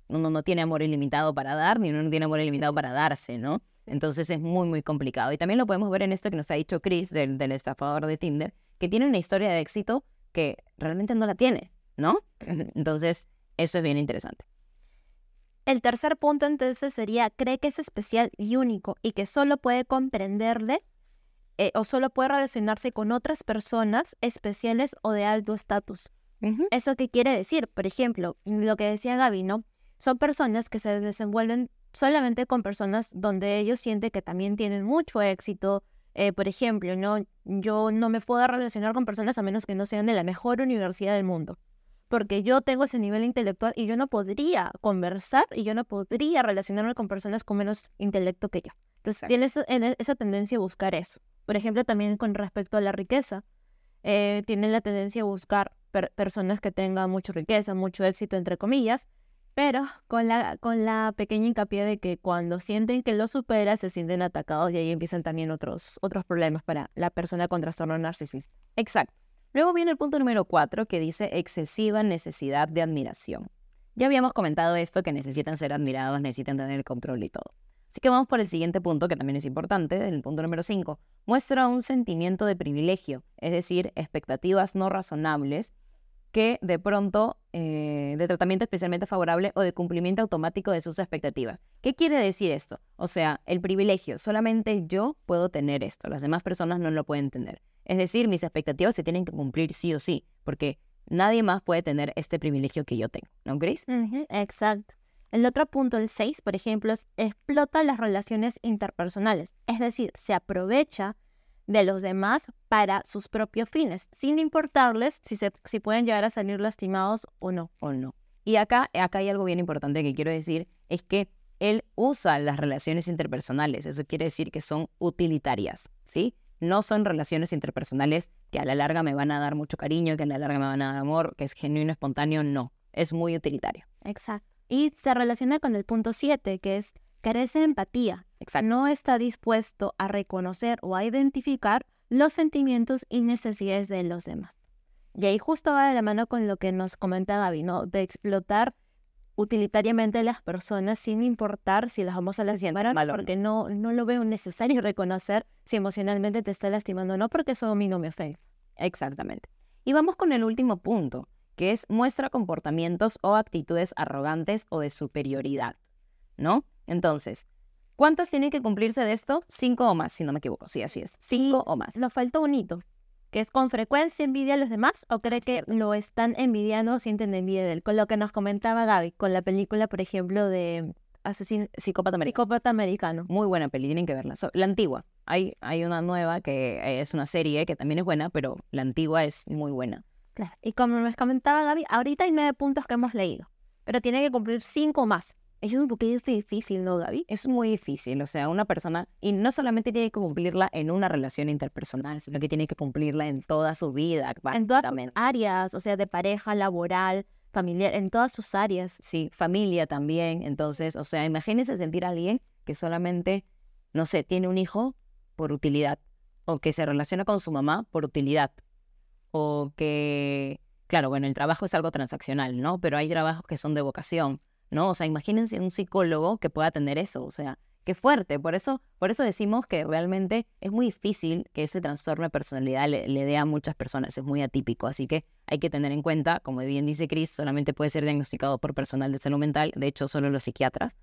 uno no tiene amor ilimitado para dar, ni uno no tiene amor ilimitado para darse, ¿no? Entonces es muy, muy complicado. Y también lo podemos ver en esto que nos ha dicho Chris, del, del estafador de Tinder, que tiene una historia de éxito que realmente no la tiene, ¿no? Entonces, eso es bien interesante. El tercer punto entonces sería, cree que es especial y único y que solo puede comprenderle eh, o solo puede relacionarse con otras personas especiales o de alto estatus. ¿Eso qué quiere decir? Por ejemplo, lo que decía Gaby, ¿no? Son personas que se desenvuelven solamente con personas donde ellos sienten que también tienen mucho éxito. Eh, por ejemplo, ¿no? yo no me puedo relacionar con personas a menos que no sean de la mejor universidad del mundo. Porque yo tengo ese nivel intelectual y yo no podría conversar y yo no podría relacionarme con personas con menos intelecto que yo. Entonces, tiene esa tendencia a buscar eso. Por ejemplo, también con respecto a la riqueza, eh, tienen la tendencia a buscar personas que tengan mucha riqueza, mucho éxito, entre comillas, pero con la, con la pequeña hincapié de que cuando sienten que lo supera, se sienten atacados y ahí empiezan también otros, otros problemas para la persona con trastorno narcisista. Exacto. Luego viene el punto número cuatro que dice excesiva necesidad de admiración. Ya habíamos comentado esto, que necesitan ser admirados, necesitan tener el control y todo. Así que vamos por el siguiente punto, que también es importante, el punto número 5. Muestra un sentimiento de privilegio, es decir, expectativas no razonables que de pronto, eh, de tratamiento especialmente favorable o de cumplimiento automático de sus expectativas. ¿Qué quiere decir esto? O sea, el privilegio, solamente yo puedo tener esto, las demás personas no lo pueden tener. Es decir, mis expectativas se tienen que cumplir sí o sí, porque nadie más puede tener este privilegio que yo tengo, ¿no crees? exacto. El otro punto, el 6, por ejemplo, explota las relaciones interpersonales, es decir, se aprovecha de los demás para sus propios fines, sin importarles si, se, si pueden llegar a salir lastimados o no. O no. Y acá, acá hay algo bien importante que quiero decir, es que él usa las relaciones interpersonales, eso quiere decir que son utilitarias, ¿sí? No son relaciones interpersonales que a la larga me van a dar mucho cariño, que a la larga me van a dar amor, que es genuino, espontáneo, no, es muy utilitario. Exacto. Y se relaciona con el punto 7, que es carece de empatía. No está dispuesto a reconocer o a identificar los sentimientos y necesidades de los demás. Y ahí justo va de la mano con lo que nos comenta Gaby, ¿no? De explotar utilitariamente a las personas sin importar si las vamos a lastimar, porque no, no lo veo necesario reconocer si emocionalmente te está lastimando o no, porque eso a mí no me afecta. Exactamente. Y vamos con el último punto, que es muestra comportamientos o actitudes arrogantes o de superioridad, ¿no? Entonces, ¿cuántas tienen que cumplirse de esto? Cinco o más, si no me equivoco. Sí, así es. Cinco o más. Nos falta un hito, que es con frecuencia envidia a los demás o cree que lo están envidiando o sienten envidia de él. Con lo que nos comentaba Gaby, con la película, por ejemplo, de Asesino, Psicópata Americano. Psicópata Americano. Muy buena peli, tienen que verla. la antigua. Hay, hay una nueva que es una serie que también es buena, pero la antigua es muy buena. Claro. Y como nos comentaba Gaby, ahorita hay nueve puntos que hemos leído, pero tiene que cumplir cinco más. Es un poquito difícil, ¿no, Gaby? Es muy difícil. O sea, una persona, y no solamente tiene que cumplirla en una relación interpersonal, sino que tiene que cumplirla en toda su vida. En todas sus áreas, o sea, de pareja, laboral, familiar, en todas sus áreas. Sí, familia también. Entonces, o sea, imagínese sentir a alguien que solamente, no sé, tiene un hijo por utilidad, o que se relaciona con su mamá por utilidad, o que, claro, bueno, el trabajo es algo transaccional, ¿no? Pero hay trabajos que son de vocación, ¿no? O sea, imagínense un psicólogo que pueda tener eso, o sea, qué fuerte. Por eso, por eso decimos que realmente es muy difícil que ese trastorno de personalidad le, dé a muchas personas. Es muy atípico. Así que hay que tener en cuenta, como bien dice Chris, solamente puede ser diagnosticado por personal de salud mental. De hecho, solo los psiquiatras.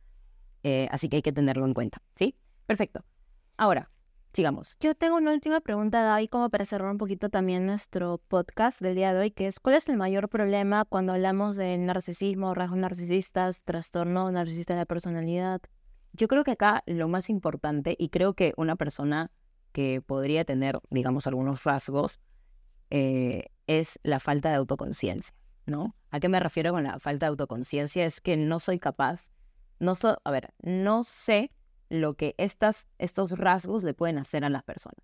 Eh, así que hay que tenerlo en cuenta. ¿Sí? Perfecto. Ahora, sigamos. Yo tengo una última pregunta, ahí como para cerrar un poquito también nuestro podcast del día de hoy, que es ¿cuál es el mayor problema cuando hablamos de narcisismo, rasgos narcisistas, trastorno narcisista de la personalidad? Yo creo que acá lo más importante, y creo que una persona que podría tener, digamos, algunos rasgos, eh, es la falta de autoconciencia, ¿no? ¿A qué me refiero con la falta de autoconciencia? Es que no soy capaz, no so, a ver, no sé lo que estas, estos rasgos le pueden hacer a las personas.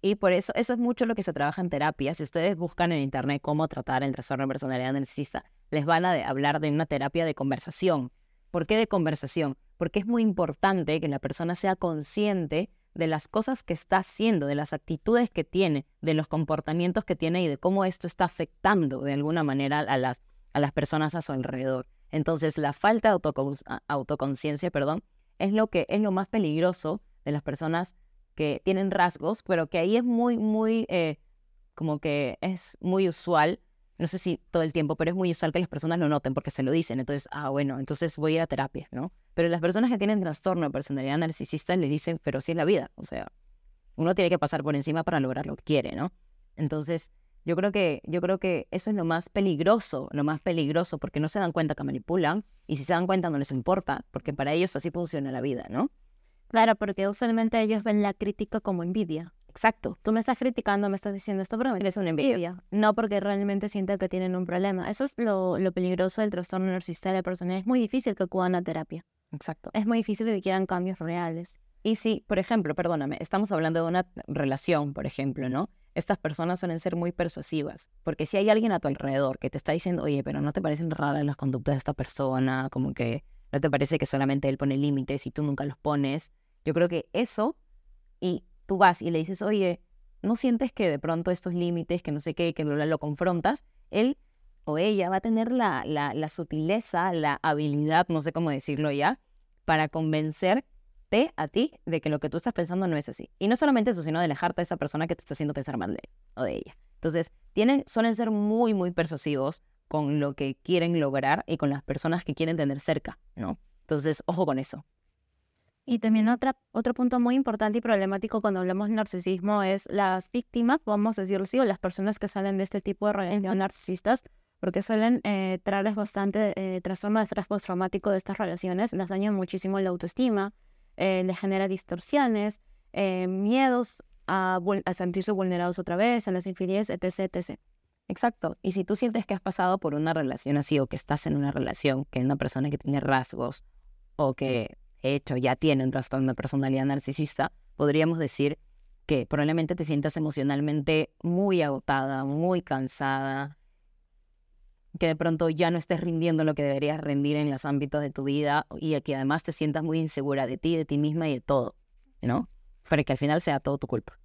Y por eso, eso es mucho lo que se trabaja en terapia. Si ustedes buscan en internet cómo tratar el trastorno de personalidad narcisista, les van a hablar de una terapia de conversación. ¿Por qué de conversación? Porque es muy importante que la persona sea consciente de las cosas que está haciendo, de las actitudes que tiene, de los comportamientos que tiene y de cómo esto está afectando de alguna manera a las, a las personas a su alrededor. Entonces, la falta de autoconciencia, perdón, es lo que es lo más peligroso de las personas que tienen rasgos, pero que ahí es muy, muy, eh, como que es muy usual, no sé si todo el tiempo, pero es muy usual que las personas lo noten porque se lo dicen. Entonces, ah, bueno, entonces voy a ir a terapia, ¿no? Pero las personas que tienen trastorno de personalidad narcisista les dicen, pero sí es la vida, o sea, uno tiene que pasar por encima para lograr lo que quiere, ¿no? Entonces, yo creo que, yo creo que eso es lo más peligroso, lo más peligroso, porque no se dan cuenta que manipulan, y si se dan cuenta no les importa, porque para ellos así funciona la vida, ¿no? Claro, porque usualmente ellos ven la crítica como envidia. Exacto. Tú me estás criticando, me estás diciendo esto, pero eres una envidia. No porque realmente sienten que tienen un problema. Eso es lo, lo peligroso del trastorno narcisista de la persona. Es muy difícil que acudan a terapia. Exacto. Es muy difícil que quieran cambios reales. Y si, por ejemplo, perdóname, estamos hablando de una relación, por ejemplo, ¿no? Estas personas suelen ser muy persuasivas, porque si hay alguien a tu alrededor que te está diciendo, oye, pero no te parecen raras las conductas de esta persona, como que no te parece que solamente él pone límites y tú nunca los pones, yo creo que eso, y tú vas y le dices, oye, ¿no sientes que de pronto estos límites, que no sé qué, que lo, lo confrontas? Él o ella va a tener la, la, la sutileza, la habilidad, no sé cómo decirlo ya, para convencer a ti de que lo que tú estás pensando no es así. Y no solamente eso, sino de alejarte de esa persona que te está haciendo pensar mal de él o de ella. Entonces, tienen, suelen ser muy, muy persuasivos con lo que quieren lograr y con las personas que quieren tener cerca, ¿no? Entonces, ojo con eso. Y también otra, otro punto muy importante y problemático cuando hablamos de narcisismo es las víctimas, vamos a decirlo así, o las personas que salen de este tipo de relaciones narcisistas, porque suelen eh, traerles bastante eh, trastorno de estrés postraumático de estas relaciones, las dañan muchísimo la autoestima, eh, le genera distorsiones, eh, miedos a, sentirse vulnerados otra vez, a las infidelidades, etc, etc. Exacto. Y si tú sientes que has pasado por una relación así o que estás en una relación que una persona que tiene rasgos o que de hecho ya tiene un trastorno de personalidad narcisista, podríamos decir que probablemente te sientas emocionalmente muy agotada, muy cansada, que de pronto ya no estés rindiendo lo que deberías rendir en los ámbitos de tu vida y que además te sientas muy insegura de ti, de ti misma y de todo, ¿no? Para que al final sea todo tu culpa.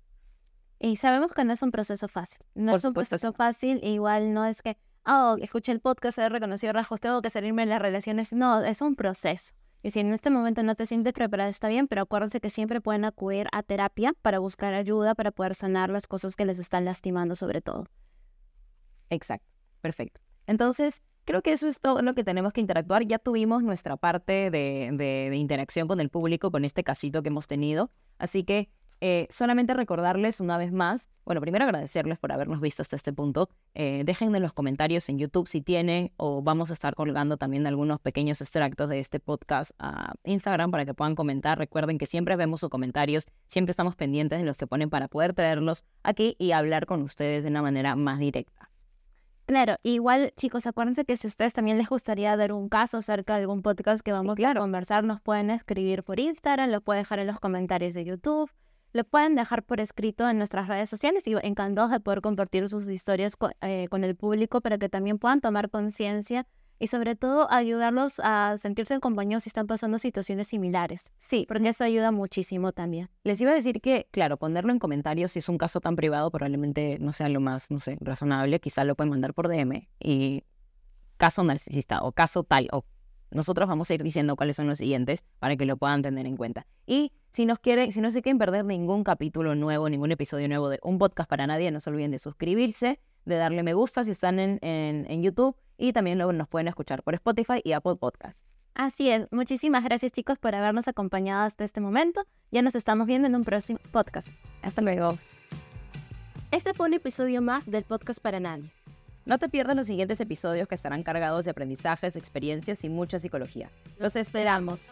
Y sabemos que no es un proceso fácil. No es un proceso fácil, igual no es que, oh, escuché el podcast, he reconocido rasgos, tengo que salirme de las relaciones. No, es un proceso. Y si en este momento no te sientes preparada, está bien, pero acuérdense que siempre pueden acudir a terapia para buscar ayuda, para poder sanar las cosas que les están lastimando sobre todo. Exacto, perfecto. Entonces, creo que eso es todo lo que tenemos que interactuar. Ya tuvimos nuestra parte de, interacción con el público con este casito que hemos tenido. Así que eh, solamente recordarles una vez más, bueno, primero agradecerles por habernos visto hasta este punto. Eh, dejen en los comentarios en YouTube si tienen o vamos a estar colgando también algunos pequeños extractos de este podcast a Instagram para que puedan comentar. Recuerden que siempre vemos sus comentarios, siempre estamos pendientes de los que ponen para poder traerlos aquí y hablar con ustedes de una manera más directa. Claro, igual chicos, acuérdense que si a ustedes también les gustaría dar un caso acerca de algún podcast que vamos a conversar, nos pueden escribir por Instagram, lo pueden dejar en los comentarios de YouTube, lo pueden dejar por escrito en nuestras redes sociales y encantados de poder compartir sus historias eh, con el público para que también puedan tomar conciencia y sobre todo ayudarlos a sentirse en compañía si están pasando situaciones similares. Sí, porque eso ayuda muchísimo también. Les iba a decir que, claro, ponerlo en comentarios si es un caso tan privado probablemente no sea lo más, no sé, razonable. Quizá lo pueden mandar por DM y caso narcisista o caso tal o nosotros vamos a ir diciendo cuáles son los siguientes para que lo puedan tener en cuenta. Y si nos quieren, si no se quieren perder ningún capítulo nuevo, ningún episodio nuevo de Un Podcast para Nadie, no se olviden de suscribirse, de darle me gusta si están en, en, YouTube y también luego nos pueden escuchar por Spotify y Apple Podcasts. Así es. Muchísimas gracias chicos por habernos acompañado hasta este momento. Ya nos estamos viendo en un próximo podcast. Hasta luego. Este fue un episodio más del podcast para nadie. No te pierdas los siguientes episodios que estarán cargados de aprendizajes, experiencias y mucha psicología. Los esperamos.